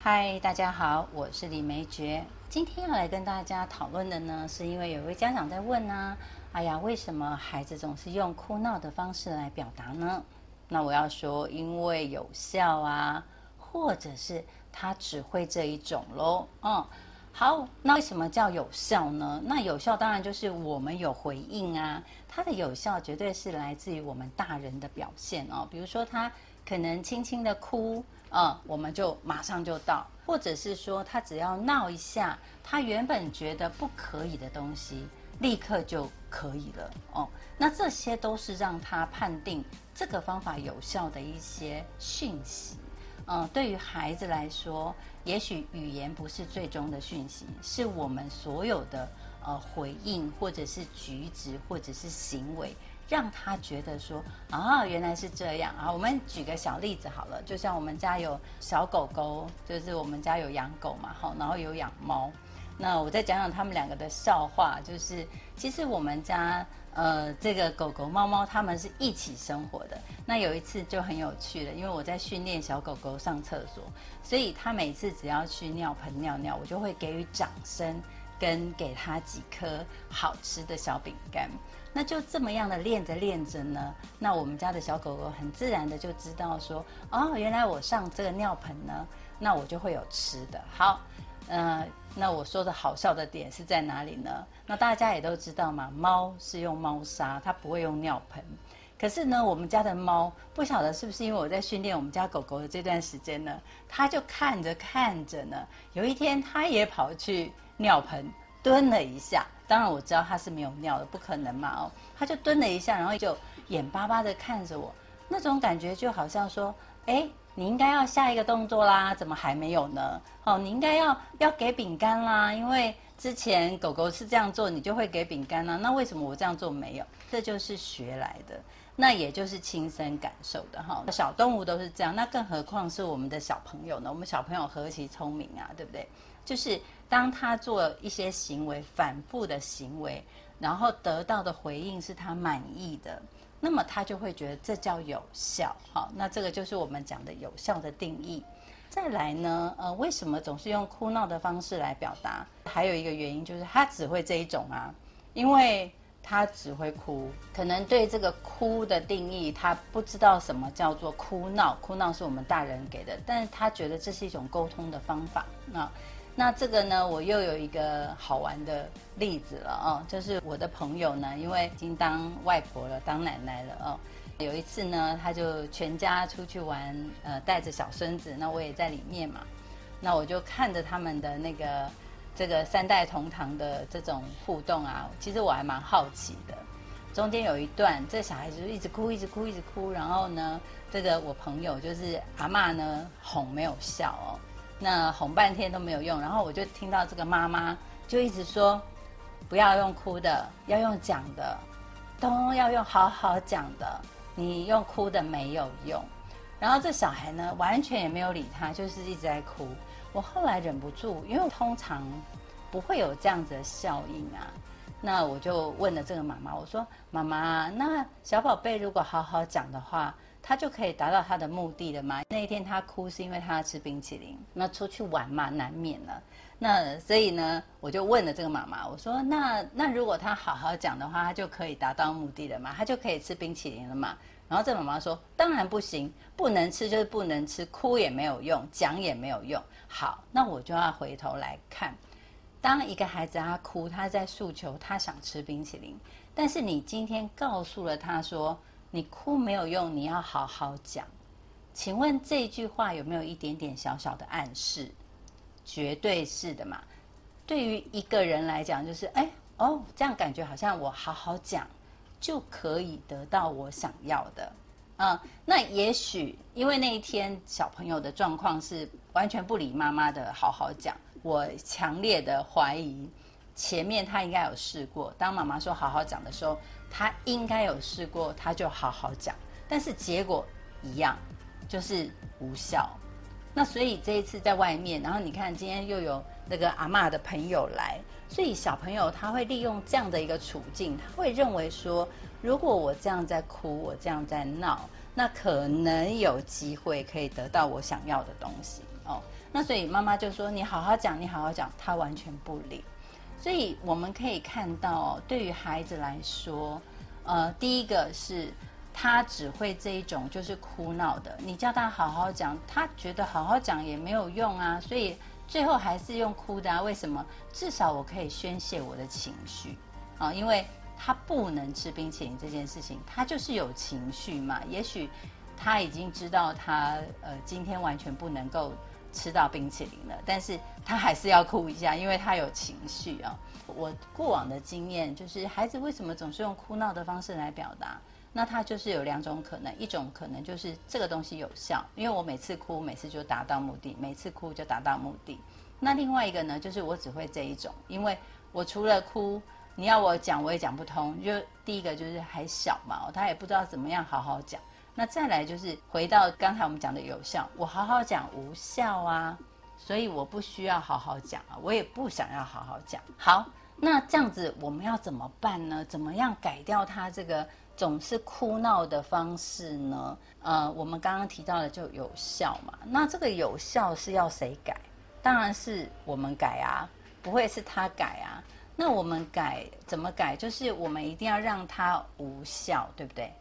嗨，大家好，我是李梅珏。今天要来跟大家讨论的呢，是因为有位家长在问呢，哎呀，为什么孩子总是用哭闹的方式来表达呢？那我要说，因为有效啊，或者是他只会这一种喽。嗯，好，那为什么叫有效呢？那有效当然就是我们有回应啊，它的有效绝对是来自于我们大人的表现哦，比如说他。可能轻轻的哭，啊，我们就马上就到；或者是说，他只要闹一下，他原本觉得不可以的东西，立刻就可以了。哦，那这些都是让他判定这个方法有效的一些讯息。嗯，对于孩子来说，也许语言不是最终的讯息，是我们所有的呃回应，或者是举止，或者是行为。让他觉得说啊，原来是这样啊。我们举个小例子好了，就像我们家有小狗狗，就是我们家有养狗嘛，好，然后有养猫。那我再讲讲他们两个的笑话，就是其实我们家呃这个狗狗、猫猫他们是一起生活的。那有一次就很有趣了，因为我在训练小狗狗上厕所，所以它每次只要去尿盆尿尿，我就会给予掌声。跟给他几颗好吃的小饼干，那就这么样的练着练着呢，那我们家的小狗狗很自然的就知道说，哦，原来我上这个尿盆呢，那我就会有吃的。好，嗯，那我说的好笑的点是在哪里呢？那大家也都知道嘛，猫是用猫砂，它不会用尿盆。可是呢，我们家的猫不晓得是不是因为我在训练我们家狗狗的这段时间呢，它就看着看着呢，有一天它也跑去。尿盆蹲了一下，当然我知道他是没有尿的，不可能嘛哦，他就蹲了一下，然后就眼巴巴的看着我，那种感觉就好像说，哎，你应该要下一个动作啦，怎么还没有呢？哦，你应该要要给饼干啦，因为之前狗狗是这样做，你就会给饼干啦，那为什么我这样做没有？这就是学来的，那也就是亲身感受的哈。小动物都是这样，那更何况是我们的小朋友呢？我们小朋友何其聪明啊，对不对？就是当他做一些行为，反复的行为，然后得到的回应是他满意的，那么他就会觉得这叫有效。好，那这个就是我们讲的有效的定义。再来呢，呃，为什么总是用哭闹的方式来表达？还有一个原因就是他只会这一种啊，因为他只会哭，可能对这个哭的定义，他不知道什么叫做哭闹。哭闹是我们大人给的，但是他觉得这是一种沟通的方法。那那这个呢，我又有一个好玩的例子了哦，就是我的朋友呢，因为已经当外婆了，当奶奶了哦。有一次呢，他就全家出去玩，呃，带着小孙子，那我也在里面嘛。那我就看着他们的那个这个三代同堂的这种互动啊，其实我还蛮好奇的。中间有一段，这小孩子就一直哭，一直哭，一直哭，然后呢，这个我朋友就是阿妈呢，哄没有笑哦。那哄半天都没有用，然后我就听到这个妈妈就一直说，不要用哭的，要用讲的，都要用好好讲的，你用哭的没有用。然后这小孩呢，完全也没有理他，就是一直在哭。我后来忍不住，因为通常不会有这样子的效应啊，那我就问了这个妈妈，我说：“妈妈，那小宝贝如果好好讲的话。”他就可以达到他的目的了吗？那一天他哭是因为他要吃冰淇淋，那出去玩嘛，难免了。那所以呢，我就问了这个妈妈，我说：那那如果他好好讲的话，他就可以达到目的了嘛？他就可以吃冰淇淋了嘛？然后这妈妈说：当然不行，不能吃就是不能吃，哭也没有用，讲也没有用。好，那我就要回头来看，当一个孩子他哭，他在诉求他想吃冰淇淋，但是你今天告诉了他说。你哭没有用，你要好好讲。请问这句话有没有一点点小小的暗示？绝对是的嘛。对于一个人来讲，就是哎哦，这样感觉好像我好好讲就可以得到我想要的。嗯，那也许因为那一天小朋友的状况是完全不理妈妈的，好好讲。我强烈的怀疑。前面他应该有试过，当妈妈说好好讲的时候，他应该有试过，他就好好讲，但是结果一样，就是无效。那所以这一次在外面，然后你看今天又有那个阿妈的朋友来，所以小朋友他会利用这样的一个处境，他会认为说，如果我这样在哭，我这样在闹，那可能有机会可以得到我想要的东西哦。那所以妈妈就说：“你好好讲，你好好讲。”他完全不理。所以我们可以看到，对于孩子来说，呃，第一个是他只会这一种就是哭闹的。你叫他好好讲，他觉得好好讲也没有用啊，所以最后还是用哭的啊。为什么？至少我可以宣泄我的情绪啊，因为他不能吃冰淇淋这件事情，他就是有情绪嘛。也许他已经知道他呃今天完全不能够。吃到冰淇淋了，但是他还是要哭一下，因为他有情绪啊。我过往的经验就是，孩子为什么总是用哭闹的方式来表达？那他就是有两种可能，一种可能就是这个东西有效，因为我每次哭，每次就达到目的，每次哭就达到目的。那另外一个呢，就是我只会这一种，因为我除了哭，你要我讲我也讲不通。就第一个就是还小嘛，他也不知道怎么样好好讲。那再来就是回到刚才我们讲的有效，我好好讲无效啊，所以我不需要好好讲啊，我也不想要好好讲。好，那这样子我们要怎么办呢？怎么样改掉他这个总是哭闹的方式呢？呃，我们刚刚提到的就有效嘛。那这个有效是要谁改？当然是我们改啊，不会是他改啊。那我们改怎么改？就是我们一定要让他无效，对不对？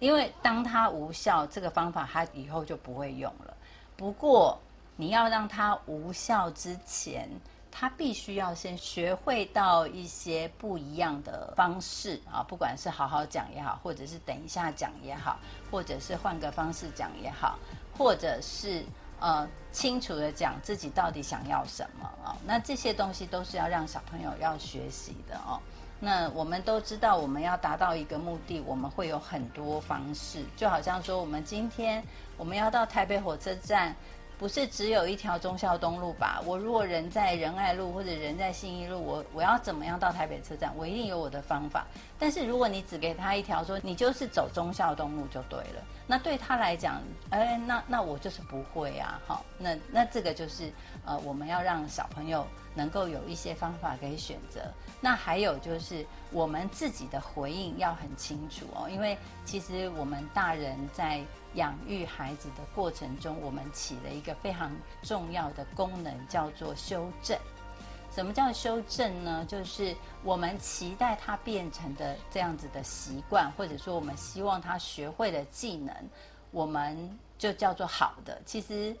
因为当他无效，这个方法他以后就不会用了。不过你要让他无效之前，他必须要先学会到一些不一样的方式啊，不管是好好讲也好，或者是等一下讲也好，或者是换个方式讲也好，或者是呃清楚的讲自己到底想要什么啊。那这些东西都是要让小朋友要学习的哦。那我们都知道，我们要达到一个目的，我们会有很多方式。就好像说，我们今天我们要到台北火车站，不是只有一条忠孝东路吧？我如果人在仁爱路或者人在信义路，我我要怎么样到台北车站？我一定有我的方法。但是如果你只给他一条，说你就是走忠孝东路就对了，那对他来讲，哎，那那我就是不会啊。好，那那这个就是呃，我们要让小朋友。能够有一些方法可以选择，那还有就是我们自己的回应要很清楚哦，因为其实我们大人在养育孩子的过程中，我们起了一个非常重要的功能，叫做修正。什么叫修正呢？就是我们期待他变成的这样子的习惯，或者说我们希望他学会的技能，我们就叫做好的。其实。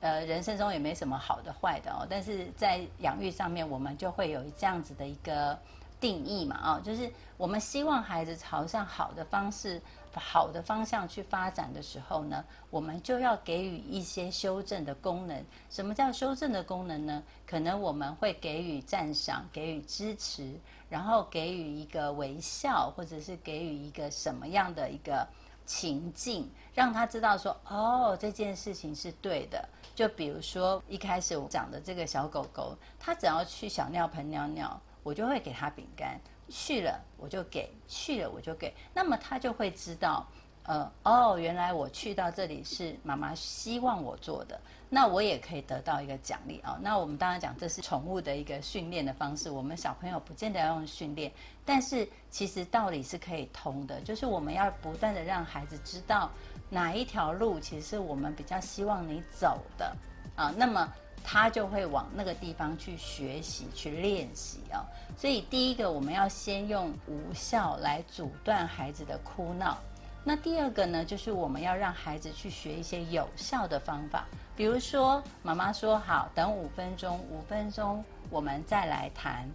呃，人生中也没什么好的坏的哦，但是在养育上面，我们就会有这样子的一个定义嘛，哦，就是我们希望孩子朝向好的方式、好的方向去发展的时候呢，我们就要给予一些修正的功能。什么叫修正的功能呢？可能我们会给予赞赏、给予支持，然后给予一个微笑，或者是给予一个什么样的一个。情境让他知道说哦这件事情是对的，就比如说一开始我讲的这个小狗狗，它只要去小尿盆尿尿，我就会给它饼干，去了我就给，去了我就给，那么它就会知道。呃哦，原来我去到这里是妈妈希望我做的，那我也可以得到一个奖励啊。那我们当然讲这是宠物的一个训练的方式，我们小朋友不见得要用训练，但是其实道理是可以通的，就是我们要不断的让孩子知道哪一条路其实是我们比较希望你走的啊，那么他就会往那个地方去学习去练习啊。所以第一个我们要先用无效来阻断孩子的哭闹。那第二个呢，就是我们要让孩子去学一些有效的方法，比如说妈妈说好，等五分钟，五分钟我们再来谈。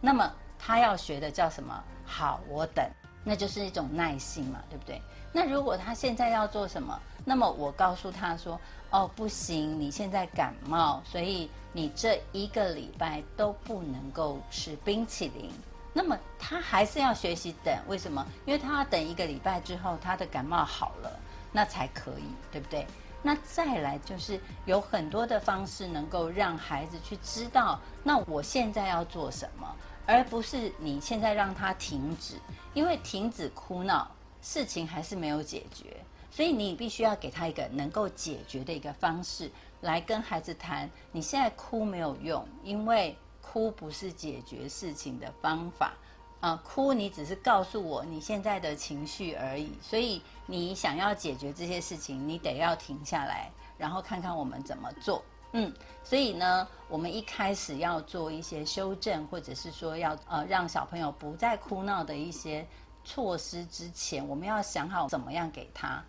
那么他要学的叫什么？好，我等，那就是一种耐心嘛，对不对？那如果他现在要做什么？那么我告诉他说，哦，不行，你现在感冒，所以你这一个礼拜都不能够吃冰淇淋。那么他还是要学习等，为什么？因为他要等一个礼拜之后，他的感冒好了，那才可以，对不对？那再来就是有很多的方式能够让孩子去知道，那我现在要做什么，而不是你现在让他停止，因为停止哭闹，事情还是没有解决，所以你必须要给他一个能够解决的一个方式来跟孩子谈。你现在哭没有用，因为。哭不是解决事情的方法，啊，哭你只是告诉我你现在的情绪而已。所以你想要解决这些事情，你得要停下来，然后看看我们怎么做。嗯，所以呢，我们一开始要做一些修正，或者是说要呃让小朋友不再哭闹的一些措施之前，我们要想好怎么样给他。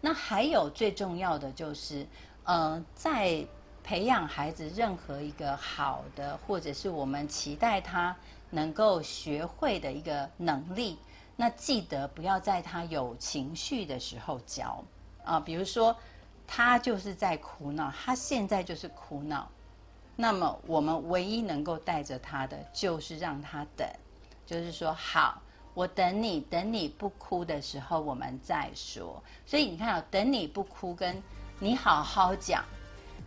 那还有最重要的就是，呃，在培养孩子任何一个好的，或者是我们期待他能够学会的一个能力，那记得不要在他有情绪的时候教啊。比如说，他就是在哭闹，他现在就是哭闹，那么我们唯一能够带着他的，就是让他等，就是说好。我等你，等你不哭的时候，我们再说。所以你看啊，等你不哭，跟你好好讲，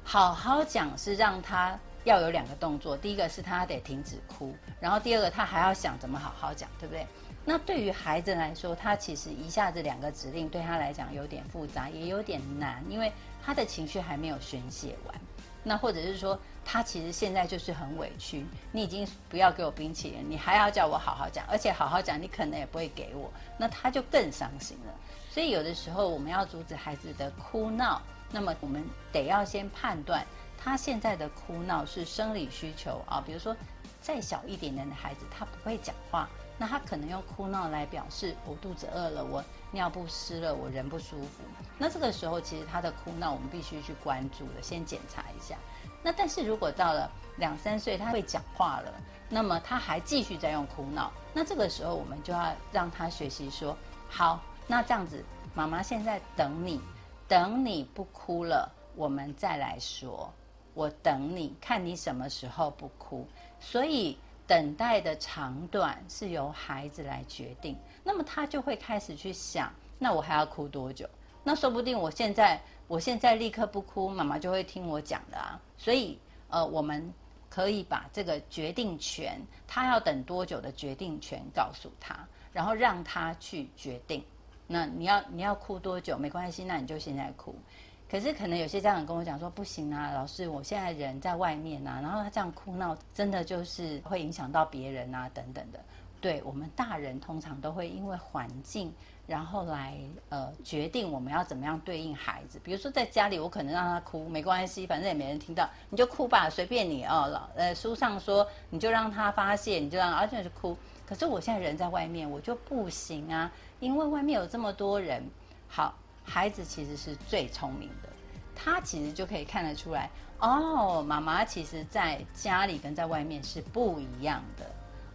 好好讲是让他要有两个动作。第一个是他得停止哭，然后第二个他还要想怎么好好讲，对不对？那对于孩子来说，他其实一下子两个指令对他来讲有点复杂，也有点难，因为他的情绪还没有宣泄完。那或者是说。他其实现在就是很委屈，你已经不要给我冰淇淋，你还要叫我好好讲，而且好好讲，你可能也不会给我，那他就更伤心了。所以有的时候我们要阻止孩子的哭闹，那么我们得要先判断他现在的哭闹是生理需求啊，比如说再小一点点的孩子，他不会讲话，那他可能用哭闹来表示我肚子饿了，我尿不湿了，我人不舒服。那这个时候其实他的哭闹我们必须去关注的，先检查一下。那但是如果到了两三岁，他会讲话了，那么他还继续在用哭闹，那这个时候我们就要让他学习说，好，那这样子，妈妈现在等你，等你不哭了，我们再来说，我等你看你什么时候不哭，所以等待的长短是由孩子来决定，那么他就会开始去想，那我还要哭多久？那说不定我现在。我现在立刻不哭，妈妈就会听我讲的啊。所以，呃，我们可以把这个决定权，他要等多久的决定权告诉他，然后让他去决定。那你要你要哭多久没关系，那你就现在哭。可是可能有些家长跟我讲说，不行啊，老师，我现在人在外面啊，然后他这样哭闹，真的就是会影响到别人啊，等等的。对我们大人通常都会因为环境。然后来呃决定我们要怎么样对应孩子，比如说在家里，我可能让他哭没关系，反正也没人听到，你就哭吧，随便你哦。老呃书上说你就让他发泄，你就让而且是哭。可是我现在人在外面，我就不行啊，因为外面有这么多人。好，孩子其实是最聪明的，他其实就可以看得出来哦，妈妈其实在家里跟在外面是不一样的，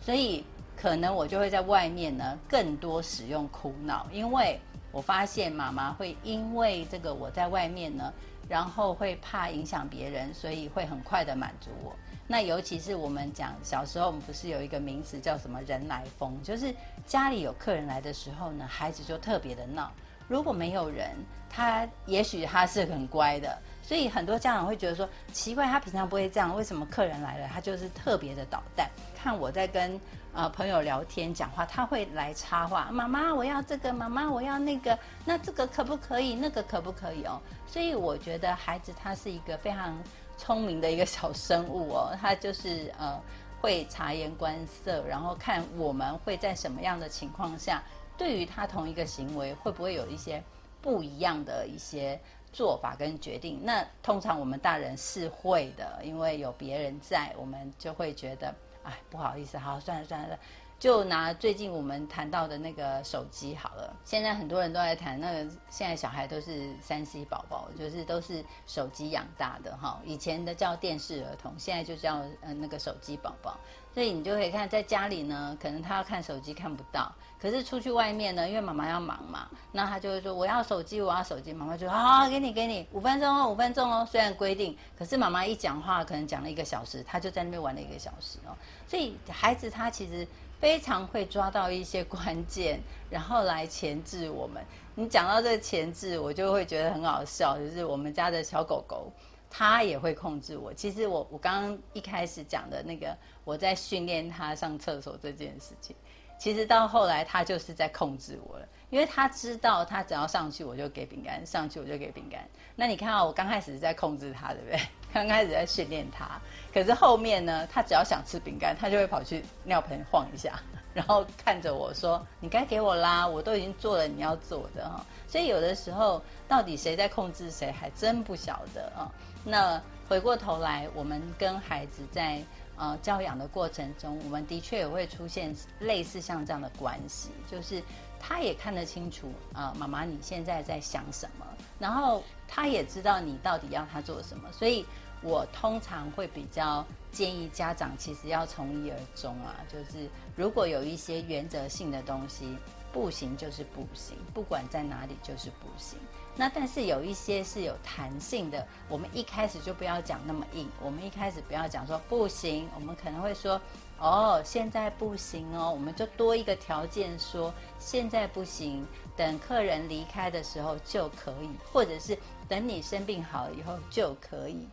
所以。可能我就会在外面呢，更多使用哭闹，因为我发现妈妈会因为这个我在外面呢，然后会怕影响别人，所以会很快的满足我。那尤其是我们讲小时候，我们不是有一个名词叫什么人来疯，就是家里有客人来的时候呢，孩子就特别的闹。如果没有人，他也许他是很乖的，所以很多家长会觉得说奇怪，他平常不会这样，为什么客人来了他就是特别的捣蛋？看我在跟。啊，朋友聊天讲话，他会来插话。妈妈，我要这个，妈妈，我要那个。那这个可不可以？那个可不可以哦？所以我觉得孩子他是一个非常聪明的一个小生物哦。他就是呃会察言观色，然后看我们会在什么样的情况下，对于他同一个行为会不会有一些不一样的一些做法跟决定。那通常我们大人是会的，因为有别人在，我们就会觉得。哎，不好意思，好，算了算了，就拿最近我们谈到的那个手机好了。现在很多人都在谈那个，现在小孩都是三 C 宝宝，就是都是手机养大的哈。以前的叫电视儿童，现在就叫呃那个手机宝宝。所以你就可以看，在家里呢，可能他要看手机看不到，可是出去外面呢，因为妈妈要忙嘛，那他就会说我要手机，我要手机。妈妈就好好给你给你五分钟哦，五分钟哦。虽然规定，可是妈妈一讲话，可能讲了一个小时，他就在那边玩了一个小时哦。所以孩子他其实非常会抓到一些关键，然后来钳制我们。你讲到这个钳制，我就会觉得很好笑，就是我们家的小狗狗。他也会控制我。其实我我刚刚一开始讲的那个，我在训练他上厕所这件事情，其实到后来他就是在控制我了，因为他知道他只要上去我就给饼干，上去我就给饼干。那你看啊，我刚开始是在控制他，对不对？刚开始在训练他，可是后面呢，他只要想吃饼干，他就会跑去尿盆晃一下，然后看着我说：“你该给我啦，我都已经做了你要做的哈。”所以有的时候到底谁在控制谁，还真不晓得啊。那回过头来，我们跟孩子在呃教养的过程中，我们的确也会出现类似像这样的关系，就是他也看得清楚啊，妈妈你现在在想什么，然后他也知道你到底要他做什么，所以我通常会比较建议家长其实要从一而终啊，就是如果有一些原则性的东西不行就是不行，不管在哪里就是不行。那但是有一些是有弹性的，我们一开始就不要讲那么硬，我们一开始不要讲说不行，我们可能会说哦，现在不行哦，我们就多一个条件说现在不行，等客人离开的时候就可以，或者是等你生病好以后就可以。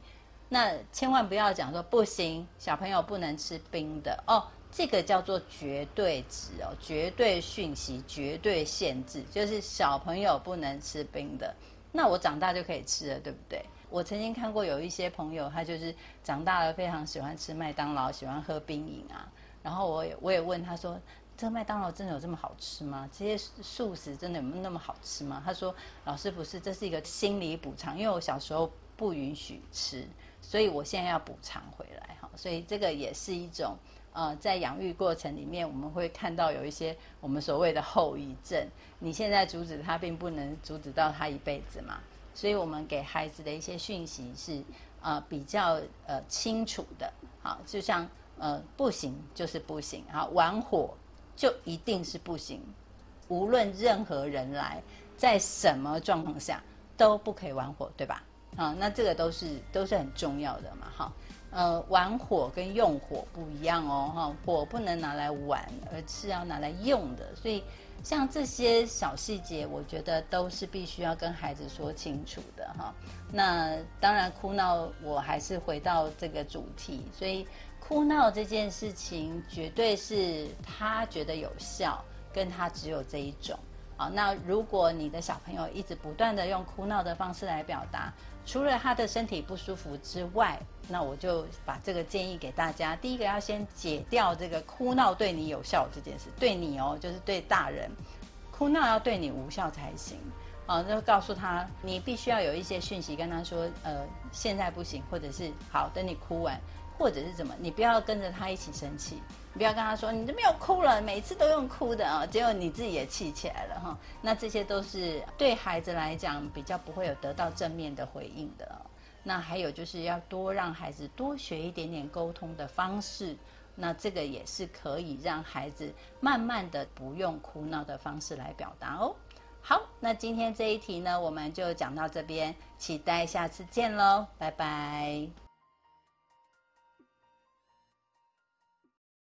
那千万不要讲说不行，小朋友不能吃冰的哦。这个叫做绝对值哦，绝对讯息，绝对限制，就是小朋友不能吃冰的。那我长大就可以吃了，对不对？我曾经看过有一些朋友，他就是长大了非常喜欢吃麦当劳，喜欢喝冰饮啊。然后我也我也问他说：“这麦当劳真的有这么好吃吗？这些素食真的有那么好吃吗？”他说：“老师不是，这是一个心理补偿，因为我小时候不允许吃，所以我现在要补偿回来哈。所以这个也是一种。”呃，在养育过程里面，我们会看到有一些我们所谓的后遗症。你现在阻止他，并不能阻止到他一辈子嘛。所以，我们给孩子的一些讯息是呃比较呃清楚的。好，就像呃不行就是不行，好玩火就一定是不行。无论任何人来，在什么状况下都不可以玩火，对吧？啊，那这个都是都是很重要的嘛，哈。呃，玩火跟用火不一样哦，哈，火不能拿来玩，而是要拿来用的。所以，像这些小细节，我觉得都是必须要跟孩子说清楚的，哈。那当然，哭闹我还是回到这个主题，所以哭闹这件事情，绝对是他觉得有效，跟他只有这一种。啊，那如果你的小朋友一直不断的用哭闹的方式来表达，除了他的身体不舒服之外，那我就把这个建议给大家。第一个要先解掉这个哭闹对你有效这件事，对你哦，就是对大人，哭闹要对你无效才行。啊，就告诉他，你必须要有一些讯息跟他说，呃，现在不行，或者是好，等你哭完，或者是怎么，你不要跟着他一起生气。你不要跟他说你都没有哭了，每次都用哭的啊，结果你自己也气起来了哈。那这些都是对孩子来讲比较不会有得到正面的回应的。那还有就是要多让孩子多学一点点沟通的方式，那这个也是可以让孩子慢慢的不用哭闹的方式来表达哦。好，那今天这一题呢，我们就讲到这边，期待下次见喽，拜拜。